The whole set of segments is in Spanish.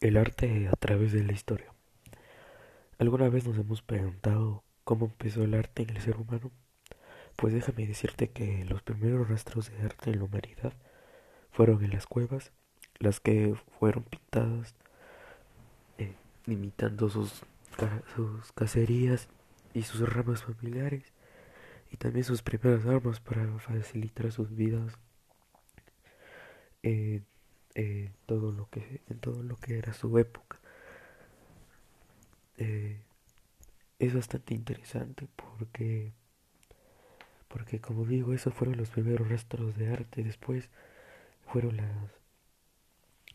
El arte a través de la historia. ¿Alguna vez nos hemos preguntado cómo empezó el arte en el ser humano? Pues déjame decirte que los primeros rastros de arte en la humanidad fueron en las cuevas, las que fueron pintadas eh, imitando sus, sus cacerías y sus ramas familiares y también sus primeras armas para facilitar sus vidas. Eh, eh, todo lo que en todo lo que era su época eh, es bastante interesante porque porque como digo esos fueron los primeros rastros de arte después fueron las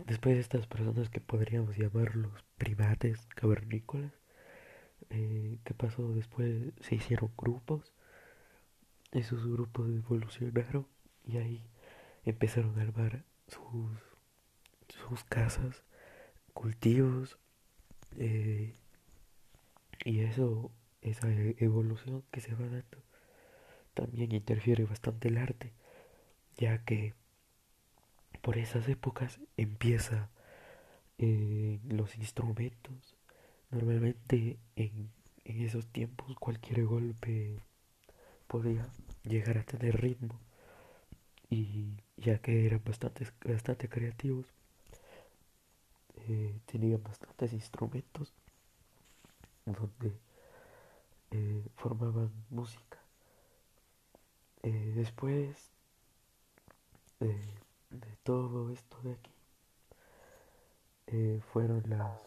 después estas personas que podríamos llamar los primates cavernícolas eh, ¿qué pasó después? se hicieron grupos esos grupos evolucionaron y ahí empezaron a armar sus sus casas, cultivos, eh, y eso, esa evolución que se va dando, también interfiere bastante el arte, ya que por esas épocas empieza eh, los instrumentos. Normalmente en, en esos tiempos cualquier golpe podía llegar a tener ritmo y ya que eran bastante, bastante creativos eh, tenían bastantes instrumentos donde eh, formaban música. Eh, después de todo esto de aquí, fueron las,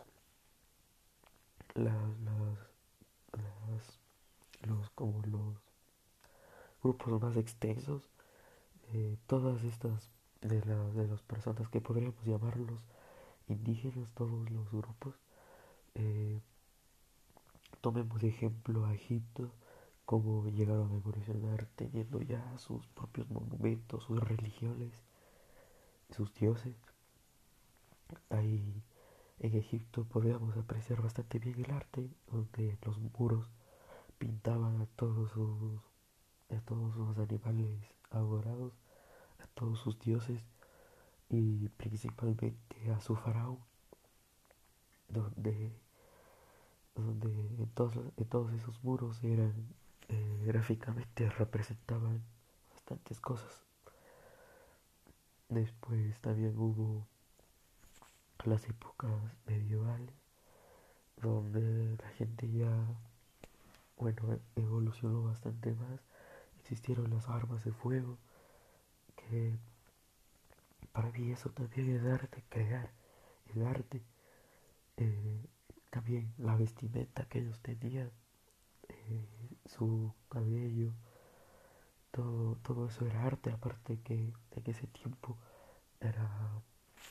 las, las, los, como los grupos más extensos, todas estas de, las de las personas que podríamos llamarlos indígenas, todos los grupos. Eh, tomemos ejemplo a Egipto, cómo llegaron a evolucionar teniendo ya sus propios monumentos, sus religiones, sus dioses. Ahí en Egipto podríamos apreciar bastante bien el arte, donde los muros pintaban a todos sus, a todos sus animales adorados, a todos sus dioses y principalmente a su faraón, donde, donde en, todos, todos esos muros eran eh, gráficamente representaban bastantes cosas. Después también hubo las épocas medievales, donde la gente ya, bueno, evolucionó bastante más. Existieron las armas de fuego que para mí eso también es arte, crear el arte. Eh, también la vestimenta que ellos tenían, eh, su cabello, todo, todo eso era arte, aparte que en ese tiempo era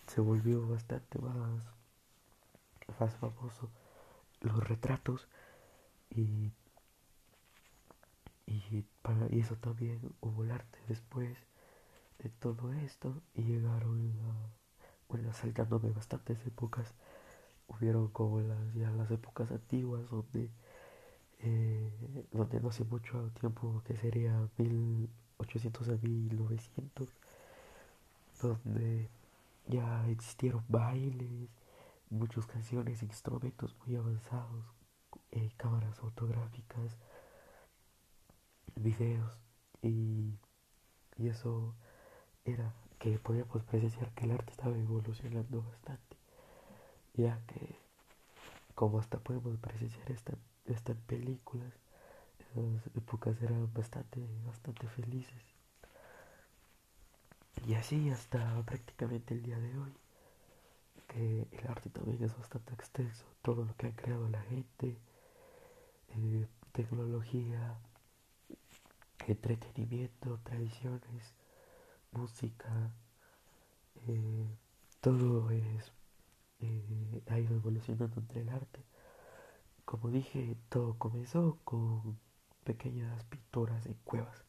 se volvió bastante más, más famoso los retratos y, y, para, y eso también hubo el arte después de todo esto y llegaron bueno saltándome bastantes épocas. Hubieron como las ya las épocas antiguas donde eh, donde no hace mucho tiempo que sería 1800 a 1900 donde ya existieron bailes muchas canciones instrumentos muy avanzados eh, cámaras fotográficas videos y, y eso era que podíamos presenciar que el arte estaba evolucionando bastante, ya que como hasta podemos presenciar esta, estas películas, esas épocas eran bastante, bastante felices. Y así hasta prácticamente el día de hoy, que el arte también es bastante extenso, todo lo que ha creado la gente, eh, tecnología, entretenimiento, tradiciones, música, eh, todo es, eh, ha ido evolucionando entre el arte. Como dije, todo comenzó con pequeñas pinturas en cuevas.